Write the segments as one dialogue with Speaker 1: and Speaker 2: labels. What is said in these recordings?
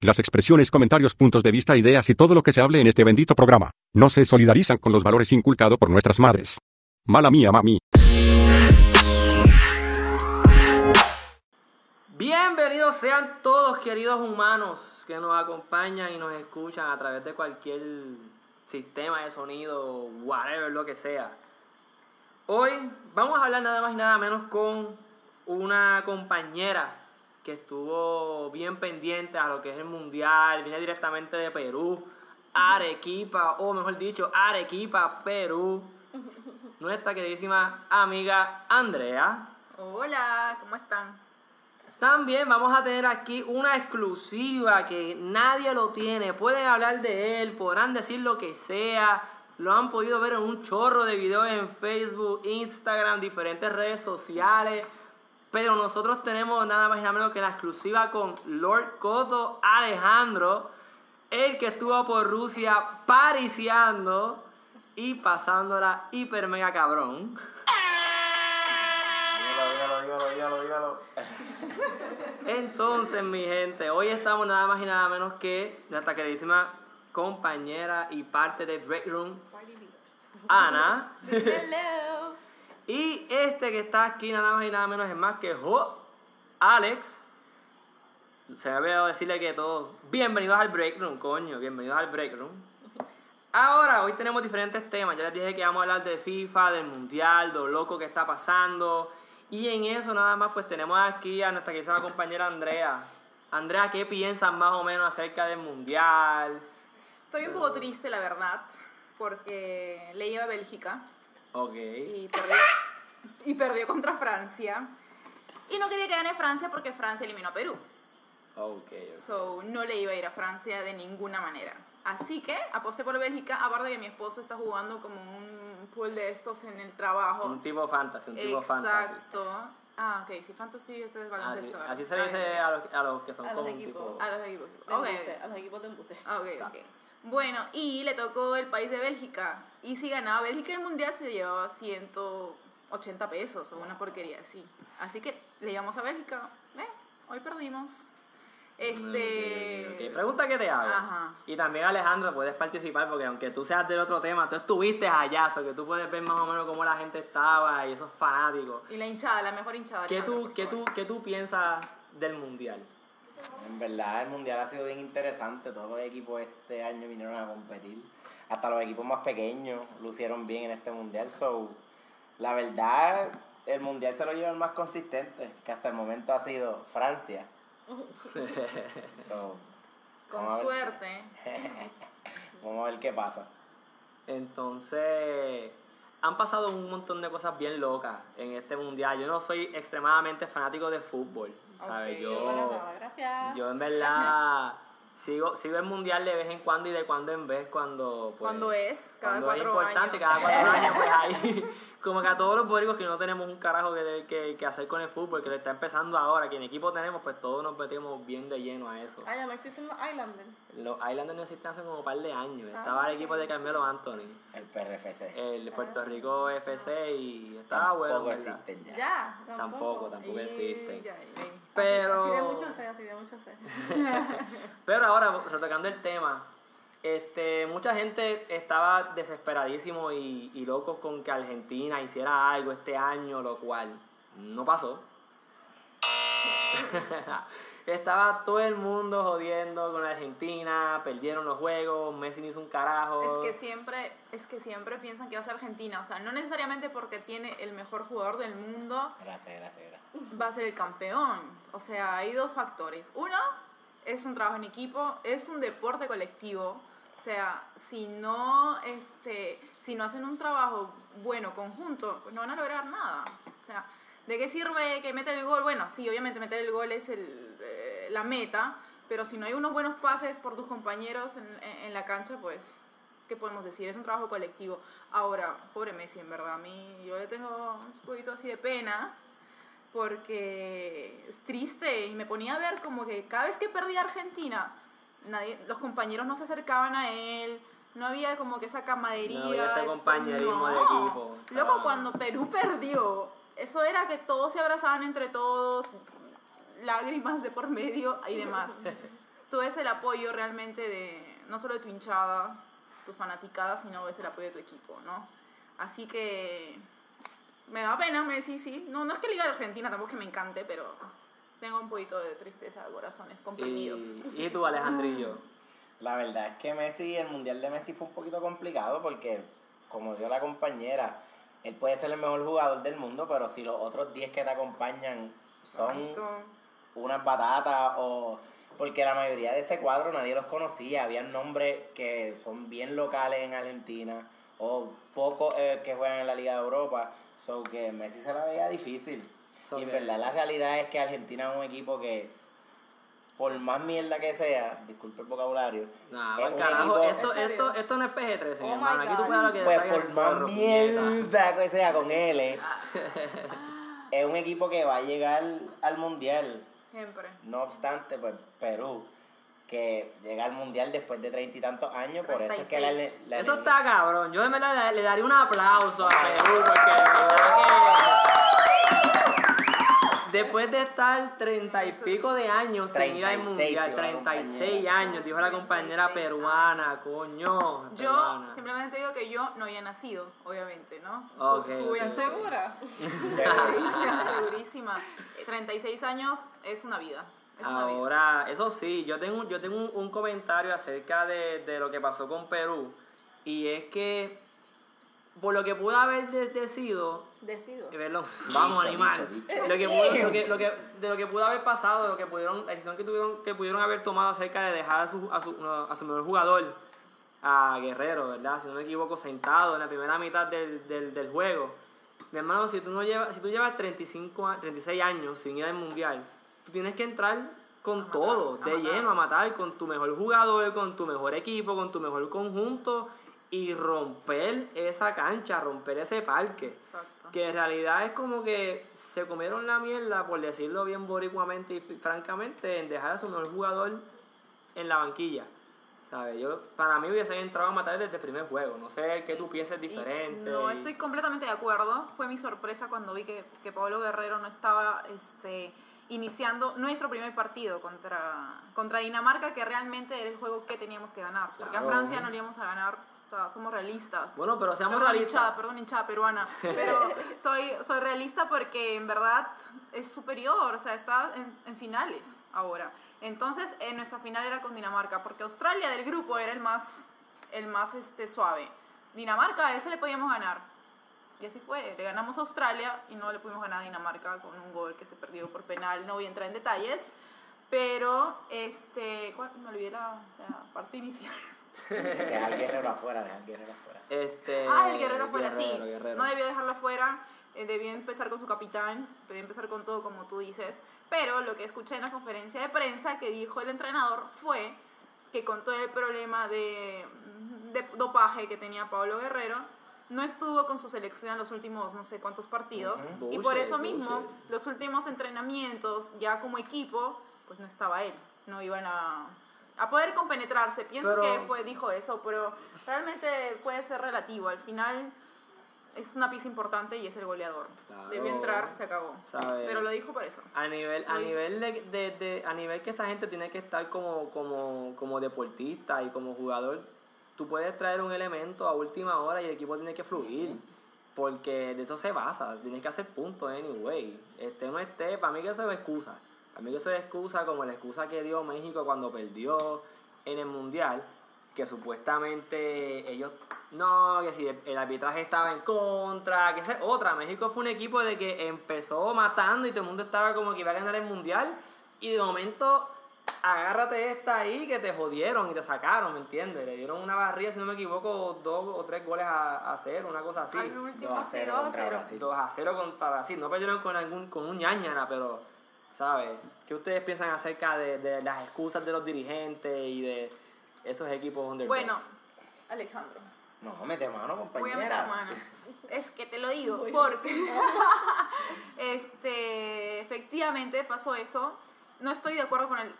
Speaker 1: Las expresiones, comentarios, puntos de vista, ideas y todo lo que se hable en este bendito programa no se solidarizan con los valores inculcados por nuestras madres. Mala mía, mami.
Speaker 2: Bienvenidos sean todos queridos humanos que nos acompañan y nos escuchan a través de cualquier sistema de sonido, whatever, lo que sea. Hoy vamos a hablar nada más y nada menos con una compañera que estuvo bien pendiente a lo que es el mundial, viene directamente de Perú, Arequipa, o mejor dicho, Arequipa, Perú. Nuestra queridísima amiga Andrea.
Speaker 3: Hola, ¿cómo están?
Speaker 2: También vamos a tener aquí una exclusiva que nadie lo tiene. Pueden hablar de él, podrán decir lo que sea. Lo han podido ver en un chorro de videos en Facebook, Instagram, diferentes redes sociales. Pero nosotros tenemos nada más y nada menos que la exclusiva con Lord Coto Alejandro, el que estuvo por Rusia pariciando y pasándola hiper mega cabrón.
Speaker 4: Dígalo, dígalo, dígalo, dígalo.
Speaker 2: Entonces, mi gente, hoy estamos nada más y nada menos que nuestra queridísima compañera y parte de Break Room, Ana.
Speaker 3: Hello.
Speaker 2: Y este que está aquí nada más y nada menos es más que Jo, Alex. Se me ha olvidado decirle que todos, bienvenidos al Break Room, coño, bienvenidos al Break Room. Ahora, hoy tenemos diferentes temas. Ya les dije que vamos a hablar de FIFA, del Mundial, de lo loco que está pasando. Y en eso nada más pues tenemos aquí a nuestra querida compañera Andrea. Andrea, ¿qué piensas más o menos acerca del Mundial?
Speaker 3: Estoy un poco triste, la verdad, porque le iba a Bélgica
Speaker 2: Ok.
Speaker 3: y perdió, y perdió contra Francia. Y no quería que gane Francia porque Francia eliminó a Perú.
Speaker 2: Ok, ok.
Speaker 3: So, no le iba a ir a Francia de ninguna manera. Así que aposté por Bélgica, aparte que mi esposo está jugando como un pool de estos en el trabajo.
Speaker 2: Un tipo fantasy, un tipo fantasy.
Speaker 3: Exacto. Ah, ok, si fantasy este es
Speaker 2: Así,
Speaker 3: baloncesto. ¿verdad?
Speaker 2: así se le
Speaker 3: Ah,
Speaker 2: dice
Speaker 3: ya.
Speaker 2: a los, a los que son
Speaker 5: A los
Speaker 2: como un
Speaker 5: equipos.
Speaker 2: tipo...
Speaker 3: A los equipos.
Speaker 5: De
Speaker 3: Ok.
Speaker 5: embuste, a los equipos de embuste.
Speaker 3: Ah, ok, ok. Bueno, y le tocó el país de Bélgica. Y si ganaba Bélgica el mundial, se llevaba 180 pesos o una porquería así. Así que le llevamos a Bélgica. Eh, hoy perdimos. Este.
Speaker 2: Ok, ok. Pregunta que te hago.
Speaker 3: Ajá.
Speaker 2: Y también Alejandro, puedes participar porque aunque tú seas del otro tema, tú estuviste allá, so que tú puedes ver más o menos cómo la gente estaba y esos fanáticos.
Speaker 3: Y la hinchada, la mejor hinchada.
Speaker 2: ¿Qué tú, qué, tú, ¿Qué tú piensas del mundial?
Speaker 4: En verdad, el mundial ha sido bien interesante. Todos los equipos este año vinieron a competir. Hasta los equipos más pequeños lucieron bien en este mundial. So, la verdad, el mundial se lo lleva el más consistente, que hasta el momento ha sido Francia. So,
Speaker 3: Con suerte.
Speaker 4: Vamos a ver qué pasa.
Speaker 2: Entonces, han pasado un montón de cosas bien locas en este mundial. Yo no soy extremadamente fanático de fútbol, ¿sabes? Yo,
Speaker 5: Bueno, nada, gracias.
Speaker 2: yo en verdad sigo, sigo el mundial de vez en cuando y de cuando en vez cuando... pues,
Speaker 3: Cuando es, cada
Speaker 2: cuando
Speaker 3: cuatro
Speaker 2: es importante,
Speaker 3: años.
Speaker 2: cada cuatro años, pues ahí, como que a todos los boricos que no tenemos un carajo que, que, que hacer con el fútbol, que lo está empezando ahora, que en equipo tenemos, pues todos nos metemos bien de lleno a eso.
Speaker 5: Ah, ya no existen los Islanders.
Speaker 2: Los Islanders no existen hace como un par de años.
Speaker 5: Ah,
Speaker 2: Estaba el equipo de Carmelo Anthony,
Speaker 4: El PRFC.
Speaker 2: el Puerto Rico FC y estaba bueno.
Speaker 4: Tampoco existen ya.
Speaker 5: Ya,
Speaker 2: Tampoco, tampoco existen.
Speaker 3: Ay, ay.
Speaker 2: Pero,
Speaker 5: Así de mucha fe, así de mucha fe.
Speaker 2: pero ahora, retocando el tema, este, mucha gente estaba desesperadísimo y, y loco con que Argentina hiciera algo este año, lo cual no pasó. Estaba todo el mundo jodiendo con Argentina, perdieron los juegos, Messi no hizo un carajo.
Speaker 3: Es que siempre, es que siempre piensan que va a ser Argentina. O sea, no necesariamente porque tiene el mejor jugador del mundo
Speaker 4: Gracias, gracias, gracias.
Speaker 3: va a ser el campeón. O sea, hay dos factores. Uno, es un trabajo en equipo, es un deporte colectivo. O sea, si no, este, si no hacen un trabajo bueno, conjunto, pues no van a lograr nada. O sea, ¿de qué sirve que meta el gol? Bueno, sí, obviamente meter el gol es el, eh, la meta, pero si no hay unos buenos pases por tus compañeros en, en- la cancha, pues, ¿qué podemos decir? Es un trabajo colectivo. Ahora, pobre Messi, en verdad, a mí yo le tengo un poquito así de pena, porque es triste y me ponía a ver como que cada vez que perdía Argentina, nadie, los compañeros no se acercaban a él, no había como que esa camadería.
Speaker 2: No había ese
Speaker 3: es-
Speaker 2: compañerismo de equipo.
Speaker 3: Loco,
Speaker 2: Ah.
Speaker 3: cuando Perú perdió, eso era que todos se abrazaban entre todos, lágrimas de por medio y demás. tú ves el apoyo realmente de, no solo de tu hinchada, tu fanaticada, sino ves el apoyo de tu equipo, ¿no? Así que me da pena, Messi, sí. No, no es que Liga de Argentina tampoco es que me encante, pero tengo un poquito de tristeza de corazones comprimidos.
Speaker 2: Y, y tú, Alejandrillo.
Speaker 4: La verdad es que Messi, el mundial de Messi fue un poquito complicado porque, como dio la compañera, él puede ser el mejor jugador del mundo, pero si los otros 10 que te acompañan son unas batatas o porque la mayoría de ese cuadro nadie los conocía, habían nombres que son bien locales en Argentina o pocos eh, que juegan en la Liga de Europa, so que Messi se la veía difícil.
Speaker 2: So
Speaker 4: y en verdad la realidad es que Argentina es un equipo que por más mierda que sea, disculpe el vocabulario,
Speaker 2: Nah,
Speaker 4: es un
Speaker 2: carajo,
Speaker 4: equipo
Speaker 2: esto, esto, esto no es PG-13, mi
Speaker 5: Oh my
Speaker 2: hermano. Aquí tú puedes lo que
Speaker 4: pues por más mierda que sea con él, eh, es un equipo que va a llegar al mundial.
Speaker 3: Siempre.
Speaker 4: No obstante, pues Perú, que llega al mundial después de treinta y tantos años, por eso es que la,
Speaker 3: 36.
Speaker 4: la-
Speaker 2: Eso está cabrón. Yo en verdad le, le daría un aplauso a Perú porque después de estar treinta y pico de años sin ir al
Speaker 4: 36,
Speaker 2: mundial,
Speaker 4: la
Speaker 2: 36
Speaker 4: compañera.
Speaker 2: años, dijo la compañera
Speaker 3: 36
Speaker 2: peruana, coño.
Speaker 3: Yo
Speaker 2: peruana.
Speaker 3: simplemente digo que yo no había nacido, obviamente, ¿no?
Speaker 2: Ok,
Speaker 3: Juventud.
Speaker 2: ok.
Speaker 5: ¿Segura?
Speaker 3: Segurísima, segurísima. Eh, 36 años es una vida.
Speaker 2: Ahora, eso sí, yo tengo, yo tengo un, un comentario acerca de, de lo que pasó con Perú. Y es que, por lo que pudo haber de- decido, vamos animal. Lo que pudo- lo que- lo que- de lo que pudo haber pasado, de lo que pudieron, la decisión que tuvieron, que pudieron haber tomado acerca de dejar a su, a su, a su mejor jugador, a Guerrero, ¿verdad? Si no me equivoco, sentado en la primera mitad del, del, del juego. Mi hermano, si tú no llevas, si tú llevas 35, a- 36 años sin ir al mundial, tú tienes que entrar con
Speaker 3: matar,
Speaker 2: todo,
Speaker 3: a
Speaker 2: de
Speaker 3: matar.
Speaker 2: lleno, a matar, con tu mejor jugador, con tu mejor equipo, con tu mejor conjunto y romper esa cancha, romper ese parque.
Speaker 3: Exacto.
Speaker 2: Que en realidad es como que se comieron la mierda, por decirlo bien boricuamente y francamente, en dejar a su mejor jugador en la banquilla. ¿Sabes? Yo, para mí hubiese entrado a matar desde el primer juego. No sé qué tú pienses
Speaker 3: Y
Speaker 2: diferente.
Speaker 3: No
Speaker 2: y-
Speaker 3: estoy completamente de acuerdo. Fue mi sorpresa cuando vi que, que Pablo Guerrero no estaba este, iniciando nuestro primer partido contra, contra Dinamarca, que realmente era el juego que teníamos que ganar. Porque
Speaker 2: Claro.
Speaker 3: a Francia no le íbamos a ganar. O sea, somos realistas.
Speaker 2: Bueno, pero seamos
Speaker 3: perdón,
Speaker 2: realistas.
Speaker 3: hinchada, perdón, hinchada peruana. Pero soy, soy realista porque en verdad es superior. O sea, está en, en finales ahora. Entonces, en nuestra final era con Dinamarca. Porque Australia del grupo era el más, el más este, suave. Dinamarca, a ese le podíamos ganar. Y así fue. Le ganamos a Australia y no le pudimos ganar a Dinamarca con un gol que se perdió por penal. No voy a entrar en detalles. Pero, este. ¿cuál? Me olvidé la, la parte inicial.
Speaker 4: Deja al guerrero afuera, deja al guerrero afuera.
Speaker 2: Este,
Speaker 3: Ah, el guerrero fuera, sí.
Speaker 2: Guerrero, Guerrero.
Speaker 3: No debió dejarlo fuera. eh, debió empezar con su capitán. Debió empezar con todo, como tú dices. Pero lo que escuché en la conferencia de prensa que dijo el entrenador fue que con todo el problema de, de dopaje que tenía Pablo Guerrero, no estuvo con su selección en los últimos no sé cuántos partidos.
Speaker 2: Ujú.
Speaker 3: Y por eso mismo, los últimos entrenamientos, ya como equipo, pues no estaba él. No iban a, a poder compenetrarse. Pienso
Speaker 2: Pero-
Speaker 3: que fue, dijo eso, pero realmente puede ser relativo. Al final es una pieza importante y es el goleador.
Speaker 2: Claro.
Speaker 3: Debió entrar, se acabó.
Speaker 2: ¿Sabe?
Speaker 3: Pero lo dijo por eso.
Speaker 2: A nivel, a
Speaker 3: hizo.
Speaker 2: nivel de, de- de- a nivel que esa gente tiene que estar como, como, como deportista y como jugador, tú puedes traer un elemento a última hora y el equipo tiene que fluir. Porque de eso se basa, tienes que hacer puntos anyway. Este no esté, para mí que eso es excusa. Para mí que eso es excusa como la excusa que dio México cuando perdió en el mundial. Que supuestamente ellos, no, que si el, arbitraje estaba en contra, que es otra. México fue un equipo de que empezó matando y todo el mundo estaba como que iba a ganar el mundial. Y de momento, agárrate esta ahí que te jodieron y te sacaron, ¿me entiendes? Le dieron una barrilla, si no me equivoco, dos o tres goles a, a cero, una cosa así.
Speaker 3: Al último,
Speaker 4: 2 a
Speaker 3: sí,
Speaker 4: 0
Speaker 3: 2 a
Speaker 4: contra
Speaker 3: 0.
Speaker 4: Brasil.
Speaker 2: 2 a 0 contra Brasil. No perdieron con algún con un ñañana, pero, ¿sabes? ¿Qué ustedes piensan acerca de, de las excusas de los dirigentes y de esos equipos underdogs?
Speaker 3: Bueno, Alejandro,
Speaker 4: No, mete mano, compañera.
Speaker 3: voy a meter mano. Es que te lo digo, porque este, efectivamente pasó eso. No estoy de acuerdo con el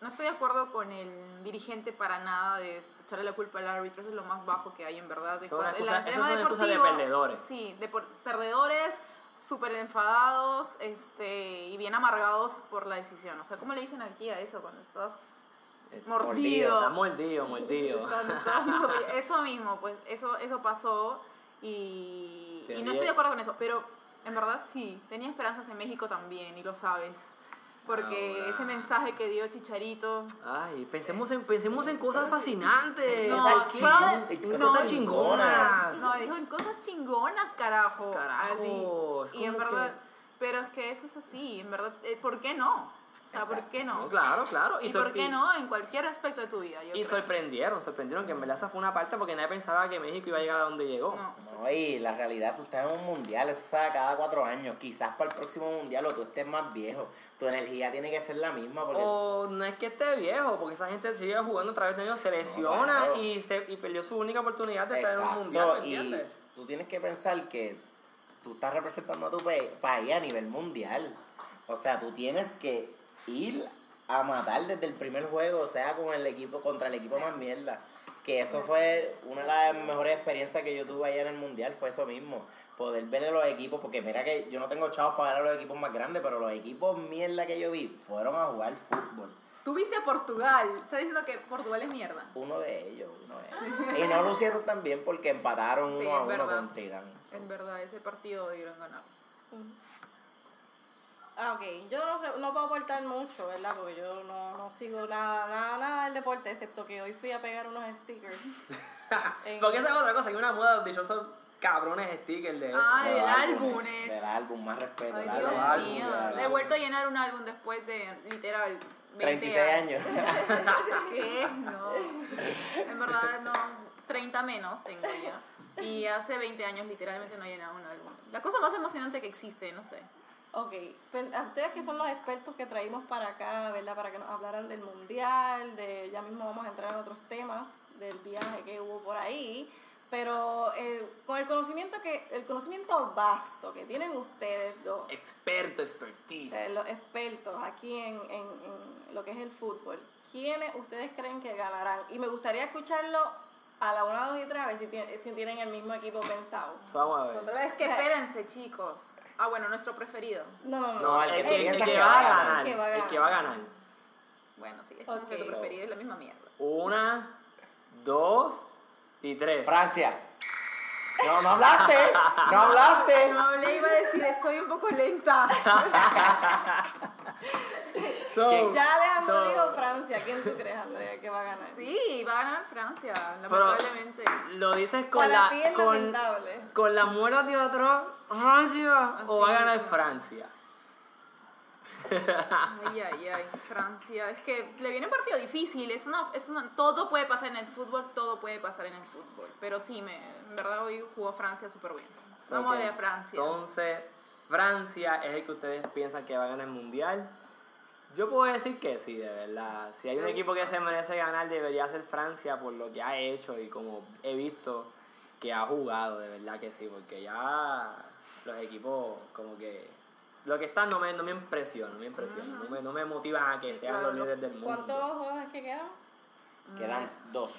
Speaker 3: no estoy de acuerdo con el dirigente para nada de echarle la culpa al árbitro, eso es lo más bajo que hay en verdad. De
Speaker 2: excusa-
Speaker 3: el tema
Speaker 2: excusas de
Speaker 3: deportivo,
Speaker 2: perdedores.
Speaker 3: Sí, de por- perdedores, súper enfadados este, y bien amargados por la decisión. O sea, ¿cómo le dicen aquí a eso cuando estás mordido.
Speaker 2: Está mordido, mordido.
Speaker 3: Eso mismo, pues eso, eso pasó y, y no estoy de acuerdo con eso, pero en verdad sí, tenía esperanzas en México también y lo sabes. Porque
Speaker 2: Ahora.
Speaker 3: ese mensaje que dio Chicharito,
Speaker 2: Ay, pensemos en, pensemos en cosas fascinantes.
Speaker 3: No, chingón-
Speaker 2: en
Speaker 3: no,
Speaker 2: cosas chingonas.
Speaker 3: No, dijo en cosas chingonas, carajo.
Speaker 2: Carajo,
Speaker 3: Así. Y en verdad,
Speaker 2: que-
Speaker 3: pero es que eso es así, en verdad, eh, ¿por qué no? O sea, ¿por qué no?
Speaker 2: No, claro, claro.
Speaker 3: ¿Y,
Speaker 2: sor-
Speaker 3: por qué no? En cualquier aspecto de tu vida. Yo
Speaker 2: Y
Speaker 3: creo.
Speaker 2: sorprendieron, sorprendieron que en verdad esa fue una parte porque nadie pensaba que México iba a llegar a donde llegó.
Speaker 3: No.
Speaker 4: No, y la realidad, tú estás en un mundial, eso se da cada cuatro años. Quizás para el próximo mundial o tú estés más viejo. Tu energía tiene que ser la misma porque
Speaker 2: O no es que esté viejo, porque esa gente sigue jugando a través de años, se lesiona
Speaker 4: claro.
Speaker 2: y, se, y perdió su única oportunidad de estar en un mundial, ¿me
Speaker 4: y
Speaker 2: entiendes?
Speaker 4: tú tienes que pensar que tú estás representando a tu pa- país a nivel mundial. O sea, tú tienes que ir a matar desde el primer juego, o sea, con el equipo contra el equipo más mierda. Que eso fue una de las mejores experiencias que yo tuve allá en el mundial, fue eso mismo. Poder ver a los equipos, porque mira que yo no tengo chavos para ver a los equipos más grandes, pero los equipos mierda que yo vi fueron a jugar fútbol.
Speaker 3: Tú viste a Portugal. Estás diciendo que Portugal es mierda.
Speaker 4: Uno de ellos, uno de ellos. Y no lo hicieron tan bien porque empataron
Speaker 3: Sí,
Speaker 4: uno a
Speaker 3: es
Speaker 4: uno
Speaker 3: verdad.
Speaker 4: con Tirán.
Speaker 3: En verdad, ese partido debieron ganar.
Speaker 5: Ah, ok. Yo no, sé, no puedo aportar mucho, ¿verdad? Porque yo no, no sigo nada, nada, nada del deporte, excepto que hoy fui a pegar unos stickers. En-
Speaker 2: Porque esa es otra cosa, hay una moda de dichosos cabrones stickers de eso.
Speaker 3: Ah, del
Speaker 4: álbumes. Del álbum, más respeto.
Speaker 3: Ay, Dios
Speaker 4: álbum,
Speaker 3: mío. He
Speaker 4: álbum.
Speaker 3: vuelto a llenar un álbum después de, literal, 20
Speaker 4: 36 años.
Speaker 3: ¿Qué? No. En verdad, no. 30 menos tengo ya. Y hace 20 años literalmente no he llenado un álbum. La cosa más emocionante que existe, no sé.
Speaker 5: Ok, pues, a ustedes que son los expertos que traímos para acá, ¿verdad? Para que nos hablaran del mundial, de ya mismo vamos a entrar en otros temas del viaje que hubo por ahí, pero eh, con el conocimiento que el conocimiento vasto que tienen ustedes dos,
Speaker 2: Experto, expertise.
Speaker 5: eh, los expertos aquí en, en, en lo que es el fútbol, ¿quiénes ustedes creen que ganarán? Y me gustaría escucharlo a la una, dos y tres, a ver si, tienen- si tienen el mismo equipo pensado.
Speaker 2: Vamos a ver.
Speaker 3: Otra vez que espérense, chicos. Ah, bueno, nuestro preferido.
Speaker 5: No, no, no.
Speaker 4: No, el que
Speaker 2: El,
Speaker 4: tú
Speaker 2: el
Speaker 4: piensas
Speaker 2: que
Speaker 4: que
Speaker 2: va
Speaker 4: va
Speaker 2: a
Speaker 4: ganar.
Speaker 2: ganar.
Speaker 5: Que va a
Speaker 2: El que va a ganar.
Speaker 3: Bueno, sí, es como que tu preferido es la misma mierda.
Speaker 2: Una, dos y tres.
Speaker 4: Francia. No, no hablaste. No hablaste.
Speaker 3: No hablé, iba a decir, estoy un poco lenta.
Speaker 2: So,
Speaker 5: Ya Alejandro
Speaker 2: so-
Speaker 5: dijo Francia. ¿Quién tú crees, Andrea, que va a ganar?
Speaker 3: Sí, va a ganar Francia,
Speaker 2: Pero
Speaker 3: lamentablemente.
Speaker 2: lo dices con
Speaker 5: Para
Speaker 2: la
Speaker 5: es
Speaker 2: con, con la muela de atrás, Francia o va a ganar
Speaker 3: mismo.
Speaker 2: Francia.
Speaker 3: Ay, ay, ay, Francia. Es que le viene un partido difícil. Es una, es una, todo puede pasar en el fútbol, todo puede pasar en el fútbol. Pero sí, me, en verdad hoy jugó Francia súper bien. Vamos a
Speaker 2: Ok,
Speaker 3: ver a Francia.
Speaker 2: Entonces, Francia es el que ustedes piensan que va a ganar el mundial. Yo puedo decir que sí, de verdad. Si hay un equipo que se merece ganar, debería ser Francia por lo que ha hecho y como he visto que ha jugado, de verdad que sí, porque ya los equipos como que lo que están no me, no me impresiona, no me impresiona, no, me, no me motivan a que
Speaker 3: Sí,
Speaker 2: sean
Speaker 3: claro.
Speaker 2: los líderes del mundo.
Speaker 5: ¿Cuántos juegos es que quedan?
Speaker 4: Quedan dos.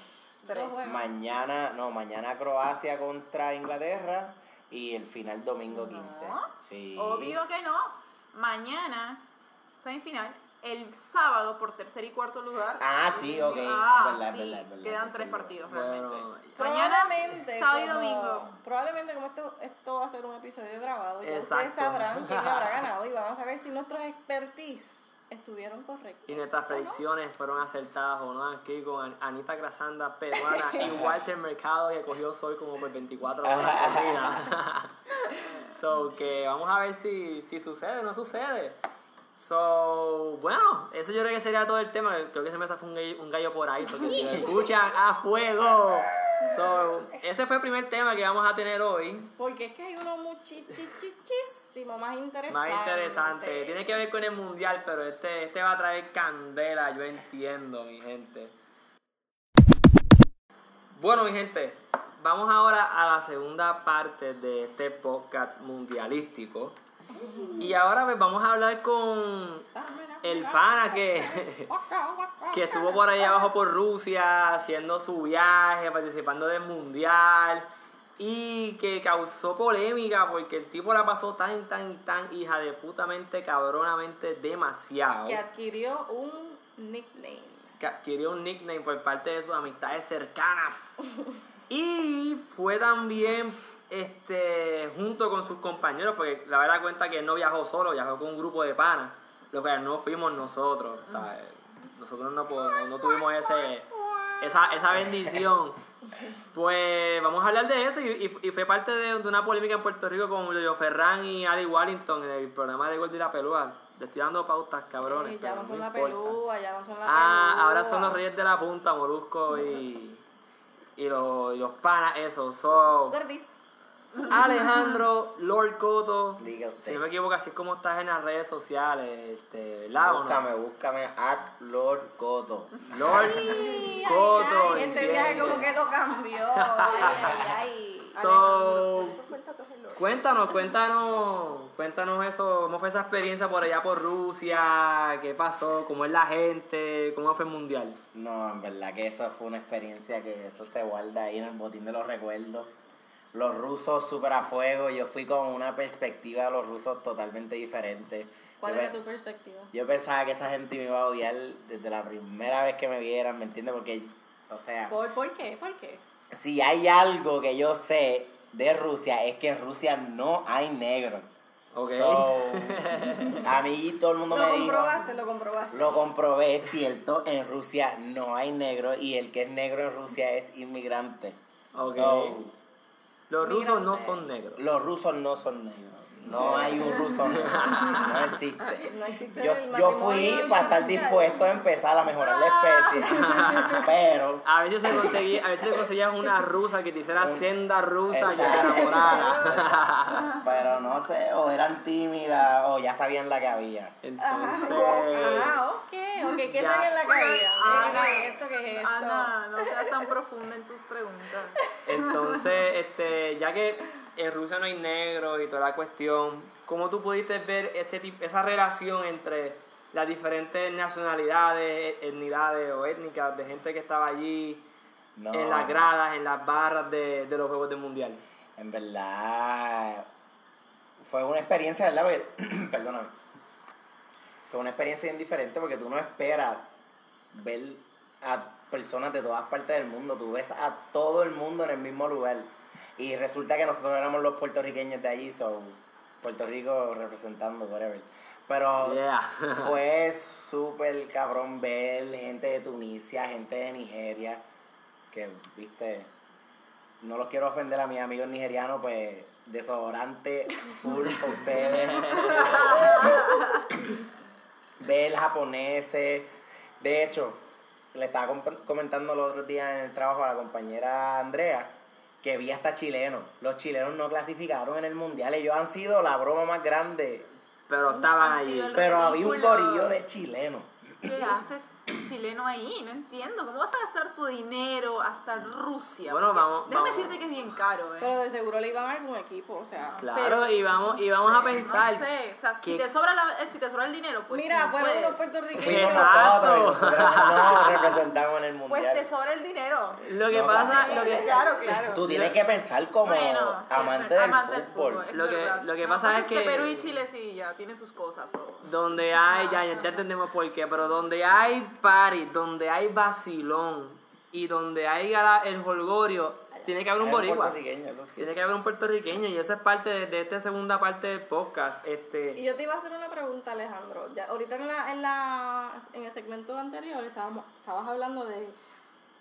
Speaker 3: Tres.
Speaker 5: Dos juegos.
Speaker 4: Mañana, no, mañana Croacia contra Inglaterra y el final domingo 15.
Speaker 3: No,
Speaker 4: Sí.
Speaker 3: Obvio que no. Mañana, semifinal. El sábado, por tercer y cuarto lugar.
Speaker 4: Ah, sí, ok.
Speaker 3: Ah,
Speaker 4: Verdad,
Speaker 3: sí.
Speaker 4: verdad, verdad,
Speaker 3: Quedan
Speaker 4: tercer
Speaker 3: tres partidos
Speaker 2: Bueno,
Speaker 3: realmente. Mañana,
Speaker 5: Probablemente,
Speaker 3: sábado y domingo.
Speaker 5: Probablemente como esto, esto va a ser un episodio grabado, ya ustedes sabrán quién habrá ganado y vamos a ver si nuestros expertise estuvieron correctos.
Speaker 2: Y nuestras
Speaker 5: ¿o no?
Speaker 2: predicciones fueron acertadas o no aquí con An- Anita Grasanda, peruana, y Walter Mercado, que cogió sol como por 24 horas corrida. so, que vamos a ver si, si sucede o no sucede. So, bueno, eso yo creo que sería todo el tema. Creo que se me fue un gallo, un gallo por ahí, porque si lo escuchan, ¡a fuego! So, ese fue el primer tema que vamos a tener hoy.
Speaker 5: Porque es que hay uno muchísimo más interesante.
Speaker 2: Más interesante. Tiene que ver con el mundial, pero este, este va a traer candela, yo entiendo, mi gente. Bueno, mi gente, vamos ahora a la segunda parte de este podcast mundialístico. Y ahora pues, vamos a hablar con el pana que, que estuvo por ahí abajo por Rusia, haciendo su viaje, participando del mundial. Y que causó polémica porque el tipo la pasó tan, tan, tan hija de putamente, cabronamente, demasiado.
Speaker 5: Que adquirió un nickname.
Speaker 2: que adquirió un nickname por parte de sus amistades cercanas. Y fue también este junto con sus compañeros, porque la verdad cuenta que él no viajó solo, viajó con un grupo de panas, lo que no fuimos nosotros, o sea, nosotros no, tuvimos ese, esa, esa bendición. Pues vamos a hablar de eso y, y- y fue parte de, de una polémica en Puerto Rico con Leo Ferran y Ali Wallington en el programa de Gordo y la Pelúa. Le estoy dando pautas, cabrones.
Speaker 5: Y ya no son la pelúa, ya no son la
Speaker 2: Ah,
Speaker 5: pelúa.
Speaker 2: ahora son los reyes de la punta, Molusco y, y, los, y los panas, esos. Son
Speaker 5: Gordis.
Speaker 2: Alejandro, Lord Coto.
Speaker 4: Diga
Speaker 2: Si
Speaker 4: usted.
Speaker 2: no me equivoco, así es como estás en las redes sociales, este, ¿verdad o no?
Speaker 4: Búscame, búscame at Lord Coto.
Speaker 2: Lord
Speaker 5: Ay,
Speaker 2: Coto.
Speaker 5: ay, este viaje como que lo cambió. Ay, ay, ay.
Speaker 2: So, cuéntanos, cuéntanos, cuéntanos eso, cómo fue esa experiencia por allá por Rusia, qué pasó, cómo es la gente, cómo fue el mundial.
Speaker 4: No, en verdad que eso fue una experiencia que eso se guarda ahí en el botín de los recuerdos. Los rusos súper a fuego, yo fui con una perspectiva de los rusos totalmente diferente.
Speaker 5: ¿Cuál
Speaker 4: Yo
Speaker 5: era tu perspectiva?
Speaker 4: Yo pensaba que esa gente me iba a odiar desde la primera vez que me vieran, ¿me entiendes? Porque, o sea,
Speaker 5: ¿Por, ¿Por qué? ¿Por qué?
Speaker 4: si hay algo que yo sé de Rusia es que en Rusia no hay negro.
Speaker 2: Ok.
Speaker 4: So, a mí todo el mundo
Speaker 5: Lo
Speaker 4: me dijo...
Speaker 5: comprobaste, lo comprobaste.
Speaker 4: Lo comprobé, es cierto, en Rusia no hay negro y el que es negro en Rusia es inmigrante.
Speaker 2: Ok.
Speaker 4: So,
Speaker 2: Los rusos no son negros.
Speaker 4: los rusos no son negros. No hay un ruso. No existe.
Speaker 5: No existe
Speaker 4: Yo, yo fui para estar dispuesto a empezar a mejorar la especie. Pero
Speaker 2: A veces se conseguía, a veces te conseguías una rusa que te hiciera senda rusa y que te
Speaker 4: Exacto.
Speaker 2: enamorara.
Speaker 4: pero no sé, o eran tímidas o ya sabían la que había.
Speaker 2: Entonces,
Speaker 5: Ah, ok, ok. ¿Qué
Speaker 2: Ya.
Speaker 5: saben en la cabeza?
Speaker 3: Ana.
Speaker 5: ¿Qué es esto? ¿Qué es esto?
Speaker 3: Ana, no seas tan profunda en tus preguntas.
Speaker 2: entonces, este, ya que en Rusia no hay negros y toda la cuestión, ¿cómo tú pudiste ver ese esa relación entre las diferentes nacionalidades, etnidades o étnicas de gente que estaba allí
Speaker 4: No.
Speaker 2: en las gradas, en las barras de, de los Juegos del Mundial?
Speaker 4: En verdad, fue una experiencia, ¿verdad? Porque- perdóname. Fue una experiencia bien diferente porque tú no esperas ver a personas de todas partes del mundo. Tú ves a todo el mundo en el mismo lugar. Y resulta que nosotros éramos los puertorriqueños de allí, so Puerto Rico representando, whatever. Pero
Speaker 2: Yeah.
Speaker 4: fue súper cabrón ver gente de Tunisia, gente de Nigeria, que, viste, no los quiero ofender a mis amigos nigerianos, pues desodorante full para ustedes. ver japoneses. De hecho, le estaba comentando los otros días en el trabajo a la compañera Andrea que vi hasta chilenos. Los chilenos no clasificaron en el mundial. Ellos han sido la broma más grande.
Speaker 2: Pero estaban allí.
Speaker 4: Pero había un corillo de chilenos.
Speaker 3: ¿Qué haces chileno ahí? No entiendo. ¿Cómo vas a gastar tu dinero hasta Rusia?
Speaker 2: Bueno,
Speaker 3: Porque
Speaker 2: vamos-
Speaker 3: Déjame
Speaker 2: vamos.
Speaker 3: decirte que es bien caro, ¿eh?
Speaker 5: Pero de seguro le iban a algún equipo, o sea.
Speaker 2: Claro,
Speaker 3: Pero,
Speaker 2: y vamos, y
Speaker 3: no
Speaker 2: vamos a pensar.
Speaker 3: No sé, o sea, si te, sobra la- eh, si te sobra el dinero, pues
Speaker 5: Mira,
Speaker 3: sí,
Speaker 5: fueron
Speaker 3: puedes.
Speaker 5: los puertorriqueños.
Speaker 4: Fuimos
Speaker 2: Exacto.
Speaker 4: nosotros y nosotros no representamos en el
Speaker 3: Pues
Speaker 4: mundial.
Speaker 3: te sobra el dinero.
Speaker 2: Lo que
Speaker 4: No,
Speaker 2: pasa,
Speaker 4: claro.
Speaker 2: lo que,
Speaker 3: Claro, claro.
Speaker 4: Tú tienes que pensar como
Speaker 3: Bueno, sí,
Speaker 4: amante,
Speaker 3: es
Speaker 4: del,
Speaker 3: amante del
Speaker 4: fútbol.
Speaker 3: es
Speaker 2: Lo que- lo que pasa
Speaker 3: pues
Speaker 2: es que-
Speaker 3: Perú y Chile sí ya tienen sus cosas. o-
Speaker 2: donde hay, ya, ya entendemos por qué, pero donde hay party, donde hay vacilón y donde hay el holgorio, tiene que haber un boricua. Tiene que haber un puertorriqueño y eso es parte de, de esta segunda parte del podcast.
Speaker 5: Y
Speaker 2: Este,
Speaker 5: yo te iba a hacer una pregunta, Alejandro. Ya, ahorita en, la, en, la, en el segmento anterior estábamos, estabas hablando de,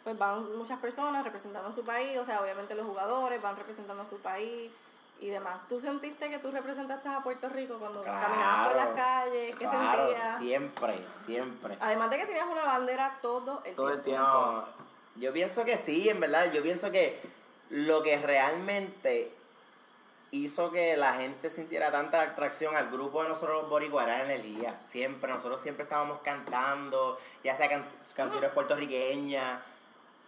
Speaker 5: pues van muchas personas representando a su país, o sea, obviamente los jugadores van representando a su país y demás. ¿Tú sentiste que tú representaste a Puerto Rico cuando caminabas por las calles? ¿Qué
Speaker 4: claro,
Speaker 5: sentías?
Speaker 4: siempre, siempre.
Speaker 5: Además de que tenías una bandera todo el
Speaker 2: todo el
Speaker 5: tiempo.
Speaker 2: tiempo.
Speaker 4: Yo pienso que sí, en verdad. Yo pienso que lo que realmente hizo que la gente sintiera tanta atracción al grupo de nosotros los boricuas era la energía. Siempre, nosotros siempre estábamos cantando, ya sea can- canciones puertorriqueñas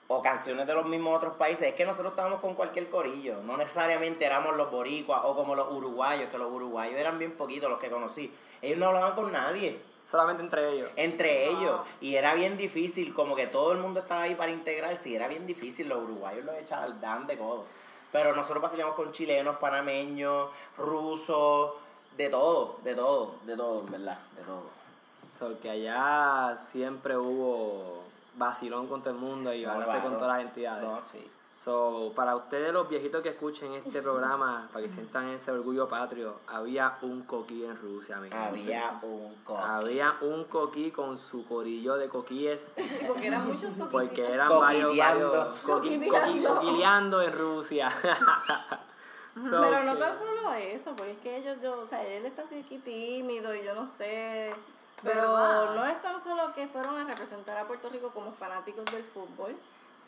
Speaker 4: o canciones de los mismos otros países. Es que nosotros estábamos con cualquier corillo. No necesariamente éramos los boricuas o como los uruguayos, que los uruguayos eran bien poquitos los que conocí. Ellos no hablaban con nadie
Speaker 2: Solamente entre ellos.
Speaker 4: entre ellos. Y era bien difícil, como que todo el mundo estaba ahí para integrarse. Y era bien difícil, los uruguayos los echaban dan de codo. Pero nosotros pasábamos con chilenos, panameños, rusos, de todo, de todo, de todo, en ¿verdad? De todo.
Speaker 2: So, que allá siempre hubo vacilón con todo el mundo y hablaste con todas las entidades.
Speaker 4: No, sí.
Speaker 2: So, para ustedes los viejitos que escuchen este programa, para que sientan ese orgullo patrio, había un coquí en Rusia, mi gente.
Speaker 4: Había un coque.
Speaker 2: Había un coquí con su corillo de coquíes,
Speaker 5: Porque eran muchos coquisitos.
Speaker 2: porque eran varios, varios coqui- coqui-
Speaker 5: Coquileando.
Speaker 2: coquileando en Rusia. So,
Speaker 5: Pero no tan solo eso, porque es que ellos, yo, o sea, él está así aquí tímido y yo no sé. Pero
Speaker 3: ¿Verdad?
Speaker 5: no es tan solo que fueron a representar a Puerto Rico como fanáticos del fútbol,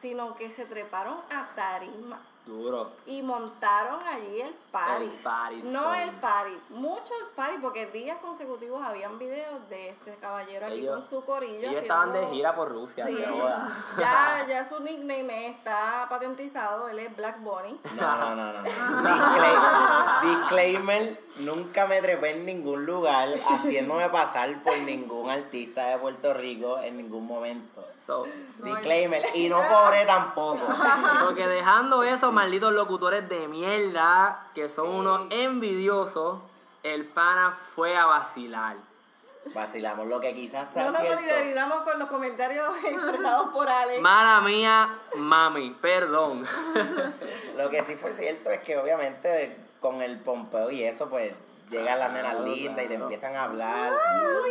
Speaker 5: sino que se treparon a tarima
Speaker 2: Duro.
Speaker 5: y montaron allí el party.
Speaker 2: El party,
Speaker 5: no
Speaker 2: son.
Speaker 5: el party, muchos party, porque días consecutivos habían videos de este caballero aquí
Speaker 2: Ellos-
Speaker 5: con su corillo.
Speaker 2: Ellos estaban de gira por Rusia,
Speaker 5: Sí. Ya, ya su nickname está patentizado, él es Black Bunny.
Speaker 4: No, no, no, no. Disclaimer, disclaimer, nunca me trepé en ningún lugar haciéndome pasar por ningún artista de Puerto Rico en ningún momento.
Speaker 2: So,
Speaker 4: Disclaimer, y no cobré tampoco.
Speaker 2: so que dejando esos malditos locutores de mierda, que son unos envidiosos, el pana fue a vacilar.
Speaker 4: Vacilamos, lo que quizás sea
Speaker 5: No nos solidarizamos con los comentarios expresados por Alex.
Speaker 2: Mala mía, mami, perdón.
Speaker 4: Lo que sí fue cierto es que obviamente con el pompeo y eso, pues llegan las nenas
Speaker 2: Claro,
Speaker 4: lindas y te empiezan a hablar.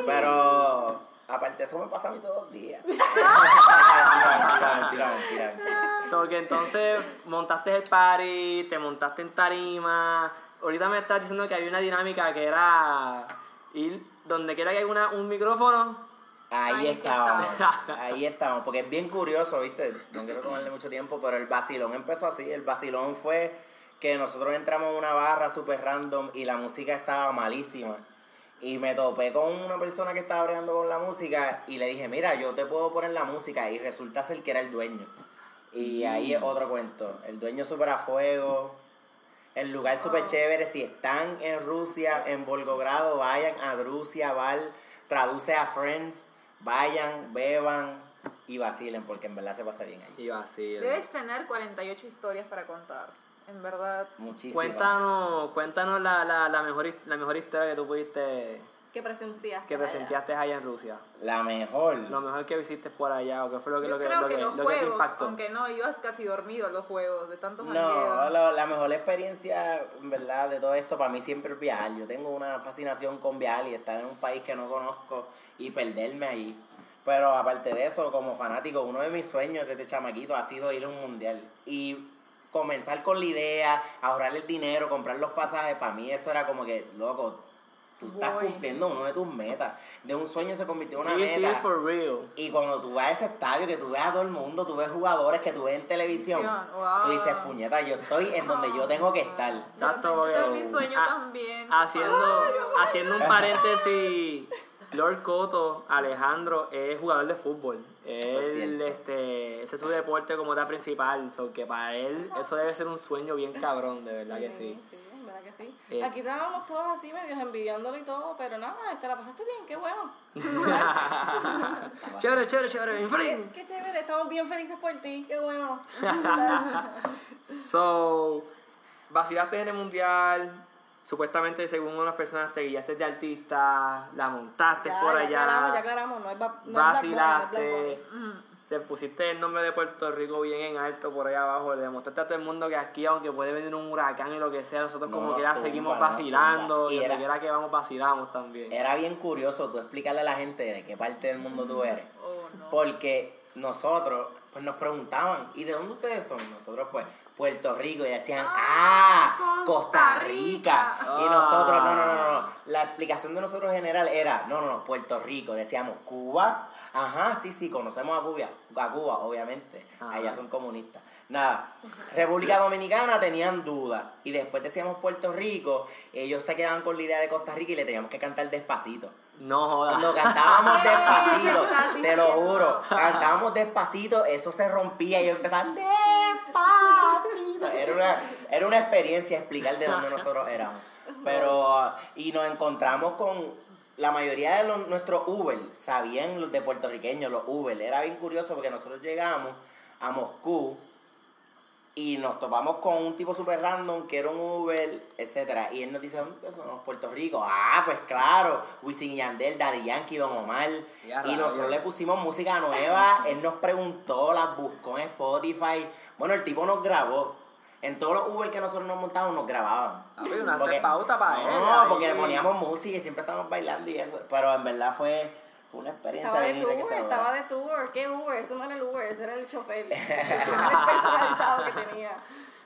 Speaker 4: Pero aparte eso me pasa a mí todos los días. mentira, mentira, mentira.
Speaker 2: So que entonces montaste el party, te montaste en tarima. Ahorita me estás diciendo que había una dinámica que era ir donde quiera que haya una, un micrófono.
Speaker 4: Ahí,
Speaker 3: Ahí
Speaker 4: estábamos. Ahí estamos. Porque es bien curioso, ¿viste? No quiero tomarle mucho tiempo, pero el vacilón empezó así. El vacilón fue que nosotros entramos en una barra super random y la música estaba malísima. Y me topé con una persona que estaba bregando con la música y le dije, mira, yo te puedo poner la música. Y resulta ser que era el dueño. Y ahí es otro cuento. El dueño súper a fuego. El lugar súper chévere. Si están en Rusia, en Volgogrado, vayan a Rusia, Val, traduce a Friends, vayan, beban y vacilen, porque en verdad se pasa bien allí.
Speaker 2: Y vacila.
Speaker 3: Debes tener 48 historias para contar. En verdad.
Speaker 4: Muchísimas.
Speaker 2: Cuéntanos, cuéntanos la, la, la, mejor, la mejor historia que tú pudiste,
Speaker 5: Que presenciaste.
Speaker 2: que
Speaker 5: allá.
Speaker 2: presenciaste allá en Rusia.
Speaker 4: La mejor.
Speaker 2: Lo mejor que visité por allá, o qué fue lo que,
Speaker 3: Yo
Speaker 2: lo que,
Speaker 3: creo
Speaker 2: lo
Speaker 3: que,
Speaker 2: que,
Speaker 3: los
Speaker 2: lo que te
Speaker 3: juegos,
Speaker 2: impactó.
Speaker 3: aunque no, ibas casi dormido a los juegos de tantos
Speaker 4: No,
Speaker 3: jangueos.
Speaker 4: lo- la mejor experiencia, en verdad, de todo esto para mí siempre es viajar. Yo tengo una fascinación con viajar y estar en un país que no conozco y perderme ahí. Pero aparte de eso, como fanático, uno de mis sueños desde chamaquito ha sido ir a un mundial. Y comenzar con la idea, ahorrar el dinero, comprar los pasajes, para mí eso era como que, loco, tú estás
Speaker 3: Voy.
Speaker 4: cumpliendo uno de tus metas. De un sueño se convirtió en una
Speaker 2: This
Speaker 4: meta.
Speaker 2: for real.
Speaker 4: Y cuando tú vas a ese estadio, que tú ves a todo el mundo, tú ves jugadores que tú ves en televisión,
Speaker 3: Wow.
Speaker 4: tú dices, puñeta, yo estoy en donde yo tengo que estar.
Speaker 2: Exacto,
Speaker 3: Ese es mi sueño
Speaker 2: Ah,
Speaker 3: también.
Speaker 2: Haciendo, haciendo un paréntesis, Lord Coto, Alejandro, es jugador de fútbol.
Speaker 4: Es
Speaker 2: Él,
Speaker 4: cierto.
Speaker 2: este, ese es su deporte como tal principal, so que para él eso debe ser un sueño bien cabrón, de verdad que sí.
Speaker 5: Sí, en verdad que sí.
Speaker 2: Eh.
Speaker 5: Aquí estábamos todos así, medios envidiándolo y todo, pero nada, te la pasaste bien, qué bueno.
Speaker 2: chévere, chévere, chévere,
Speaker 5: Qué, qué chévere, estamos bien felices por ti, qué bueno.
Speaker 2: So, vacilaste en el mundial, supuestamente según unas personas te guiaste de artista, la montaste
Speaker 5: Ya,
Speaker 2: por
Speaker 5: ya
Speaker 2: allá.
Speaker 5: aclaramos, ya aclaramos, no es, ba- no es Black Bunny, no es Black
Speaker 2: vacilaste,
Speaker 5: Bunny.
Speaker 2: le pusiste el nombre de Puerto Rico bien en alto por allá abajo, le demostraste a todo el mundo que aquí, aunque puede venir un huracán y lo que sea, nosotros
Speaker 4: No
Speaker 2: como
Speaker 4: nos
Speaker 2: quiera
Speaker 4: tumba,
Speaker 2: seguimos
Speaker 4: no
Speaker 2: vacilando.
Speaker 4: Y
Speaker 2: donde
Speaker 4: era-
Speaker 2: quiera que vamos vacilamos también.
Speaker 4: Era bien curioso tú explicarle a la gente de qué parte del mundo tú eres.
Speaker 3: Oh, no.
Speaker 4: Porque nosotros, pues nos preguntaban, ¿y de dónde ustedes son? Nosotros, pues, Puerto Rico. Y decían, ¡ah! Costa
Speaker 3: Costa
Speaker 4: Rica.
Speaker 3: Rica.
Speaker 4: Y nosotros, no, no, no, no, no. La explicación de nosotros general era, no, no, no, Puerto Rico. Decíamos, Cuba. Ajá, sí, sí, conocemos a Cuba. A Cuba, obviamente.
Speaker 2: Ajá.
Speaker 4: Allá son comunistas. Nada, República Dominicana tenían dudas. Y después decíamos Puerto Rico, ellos se quedaban con la idea de Costa Rica y le teníamos que cantar despacito.
Speaker 2: No jodas.
Speaker 4: Cuando cantábamos
Speaker 3: ¿Qué
Speaker 4: despacito, te lo juro, cantábamos despacito, eso se rompía y yo empezaba despacito. Era una, era una experiencia explicar de dónde nosotros éramos. Pero, y nos encontramos con la mayoría de los, nuestros Uber, sabían los de puertorriqueños, los Uber. Era bien curioso porque nosotros llegamos a Moscú y nos topamos con un tipo super random que era un Uber, etcétera Y él nos dice, ¿dónde somos? Puerto Rico. Ah, pues claro. Wisin Yandel, Daddy Yankee, Don Omar.
Speaker 2: Ya,
Speaker 4: y nosotros le pusimos música nueva. él nos preguntó, las buscó en Spotify. Bueno, el tipo nos grabó. En todos los Uber que nosotros nos montamos nos grababan.
Speaker 2: Papi, una
Speaker 4: Porque-
Speaker 2: pauta para él.
Speaker 4: No, porque le poníamos música y siempre estábamos bailando y eso. Pero en verdad fue, fue una experiencia
Speaker 5: Estaba de tour, estaba de tour. ¿Qué Uber? Eso no era el Uber, ese era el chofer. El chofer personalizado que tenía.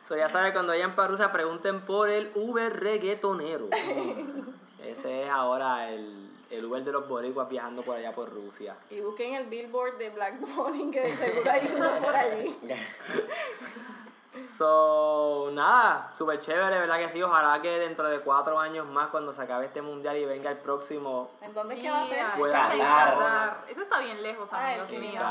Speaker 2: So, ya sabes, cuando vayan para Rusia, pregunten por el Uber reggaetonero. Ese es ahora el, el Uber de los boricuas viajando por allá por Rusia.
Speaker 5: Y busquen el billboard de Black Bunny, que de seguro hay uno por allí.
Speaker 2: So, nada, súper chévere, ¿verdad que sí? Ojalá que dentro de cuatro años más, cuando se acabe este mundial y venga el próximo,
Speaker 5: ¿En dónde es
Speaker 3: Y
Speaker 5: que va a ser?
Speaker 2: Puede
Speaker 3: eso
Speaker 4: Qatar.
Speaker 3: Está bien lejos, amigos míos.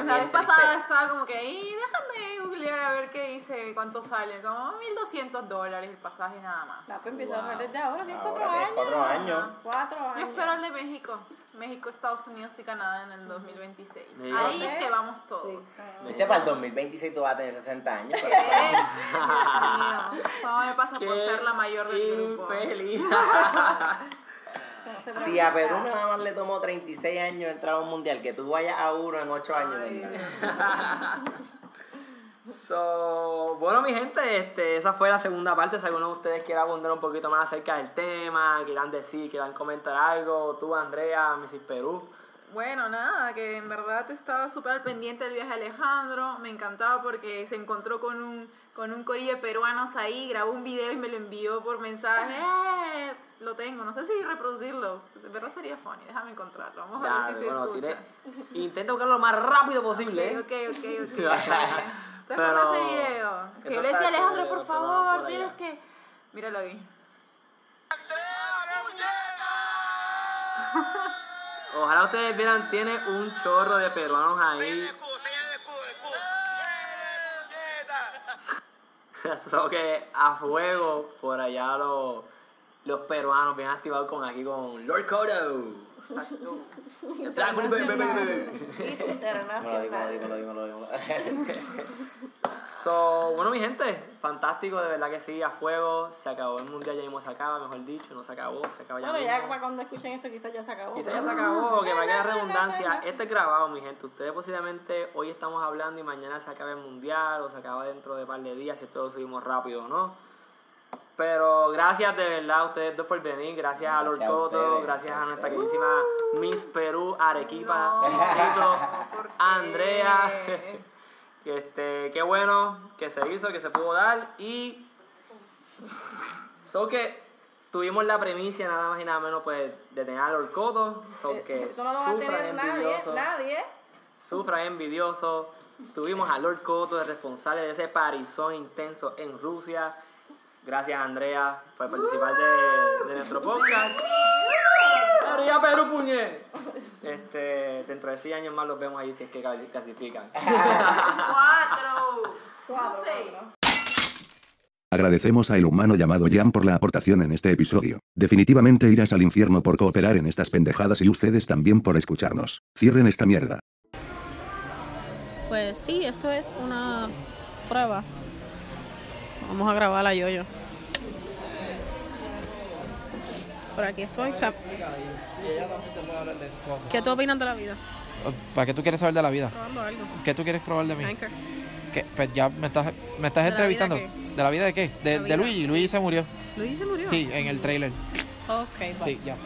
Speaker 5: A.
Speaker 3: La vez pasada
Speaker 4: triste.
Speaker 3: estaba como que, "Ey, déjame googlear a ver qué dice, cuánto sale. Como 1200 dólares el pasaje nada más.
Speaker 5: La pues empieza a ahorrar desde ahora, tienes
Speaker 4: Ahora
Speaker 5: cuatro años.
Speaker 4: cuatro años.
Speaker 5: Cuatro años.
Speaker 3: Yo espero el de México. México, Estados Unidos y Canadá en el 2026.
Speaker 2: Mira.
Speaker 3: Ahí es que vamos todos.
Speaker 5: Sí.
Speaker 4: Viste, para el 2026 tú vas a tener 60 años. pero-
Speaker 3: Eh, Dios mío. ¿Cómo me pasa por ser la mayor del grupo?
Speaker 2: infeliz.
Speaker 4: Si a. Perú nada más le tomó 36 años entrar a un mundial, que tú vayas a uno en 8 años.
Speaker 2: So, bueno, mi gente, este, esa fue la segunda parte. Si alguno de ustedes quiere abundar un poquito más acerca del tema, quieran decir, quieran comentar algo, tú, Andrea, Mrs. Perú.
Speaker 3: Bueno, nada, que en verdad estaba súper al pendiente del viaje de Alejandro. Me encantaba porque se encontró con un, con un corillo de peruanos ahí, grabó un video y me lo envió por mensaje. ¡Eh! Lo tengo, no sé si reproducirlo. De verdad sería funny, déjame encontrarlo. Vamos a ver si se
Speaker 2: bueno,
Speaker 3: escucha.
Speaker 2: intenta buscarlo lo más rápido posible.
Speaker 3: Ok,
Speaker 2: ¿eh?
Speaker 3: ok, ok, ok. ¿Te acuerdas ese video? Que yo le decía a Alejandro, por favor, tienes que. Míralo ahí.
Speaker 2: Ojalá ustedes vieran, tiene un chorro de peruanos ahí. Solo que a fuego por allá los, los peruanos bien activados con aquí con Lord Kodo.
Speaker 3: Exacto.
Speaker 5: Internacional.
Speaker 2: So, bueno mi gente, fantástico, de verdad que sí, a fuego, se acabó el mundial, ya mismo se acaba, mejor dicho, no se acabó, se acaba ya
Speaker 5: Bueno, ya para cuando escuchen esto quizás ya se acabó.
Speaker 2: Quizá
Speaker 5: pero-
Speaker 2: ya se acabó, que la
Speaker 5: sí, sí,
Speaker 2: redundancia. Esto es grabado, mi gente. Ustedes posiblemente hoy estamos hablando y mañana se acaba el mundial o se acaba dentro de un par de días si esto lo subimos rápido o no. Pero gracias de verdad a ustedes dos por venir. Gracias a Lord
Speaker 4: Gracias a
Speaker 2: Coto,
Speaker 4: ustedes,
Speaker 2: gracias a
Speaker 4: gracias a
Speaker 2: nuestra queridísima Miss Perú, Arequipa,
Speaker 3: No.
Speaker 2: Andrea. que este, qué bueno que se hizo, que se pudo dar. Y. So que tuvimos la premicia nada más y nada menos pues de tener a Lord Coto. So
Speaker 5: Eh,
Speaker 2: que
Speaker 5: Eso no lo va a tener nadie, nadie.
Speaker 2: Sufran envidiosos. Tuvimos a Lord Coto, el responsable de ese parizón intenso en Rusia. Gracias, Andrea, por participar de, de nuestro podcast. ¡Arriba, Perú, puñe! Este, dentro de 6 años más los vemos ahí si es que clasifican.
Speaker 3: Cuatro.
Speaker 5: Cuatro,
Speaker 3: seis.
Speaker 6: Agradecemos a el humano llamado Jan por la aportación en este episodio. Definitivamente irás al infierno por cooperar en estas pendejadas y ustedes también por escucharnos. Cierren esta mierda.
Speaker 7: Pues sí, esto es una prueba. Vamos a grabar la yoyo. Por aquí estoy. ¿Qué tú opinas de la vida?
Speaker 8: ¿Para qué tú quieres saber de la vida?
Speaker 7: Probando algo.
Speaker 8: ¿Qué tú quieres probar de mí?
Speaker 7: Anchor.
Speaker 8: ¿Qué? Pues ya me estás, me estás
Speaker 7: ¿De la
Speaker 8: entrevistando. ¿De la vida de qué? De, de. Luigi. Luigi se murió.
Speaker 7: Luis se murió.
Speaker 8: Sí, en el trailer.
Speaker 7: Ok, va.
Speaker 8: Sí, ya.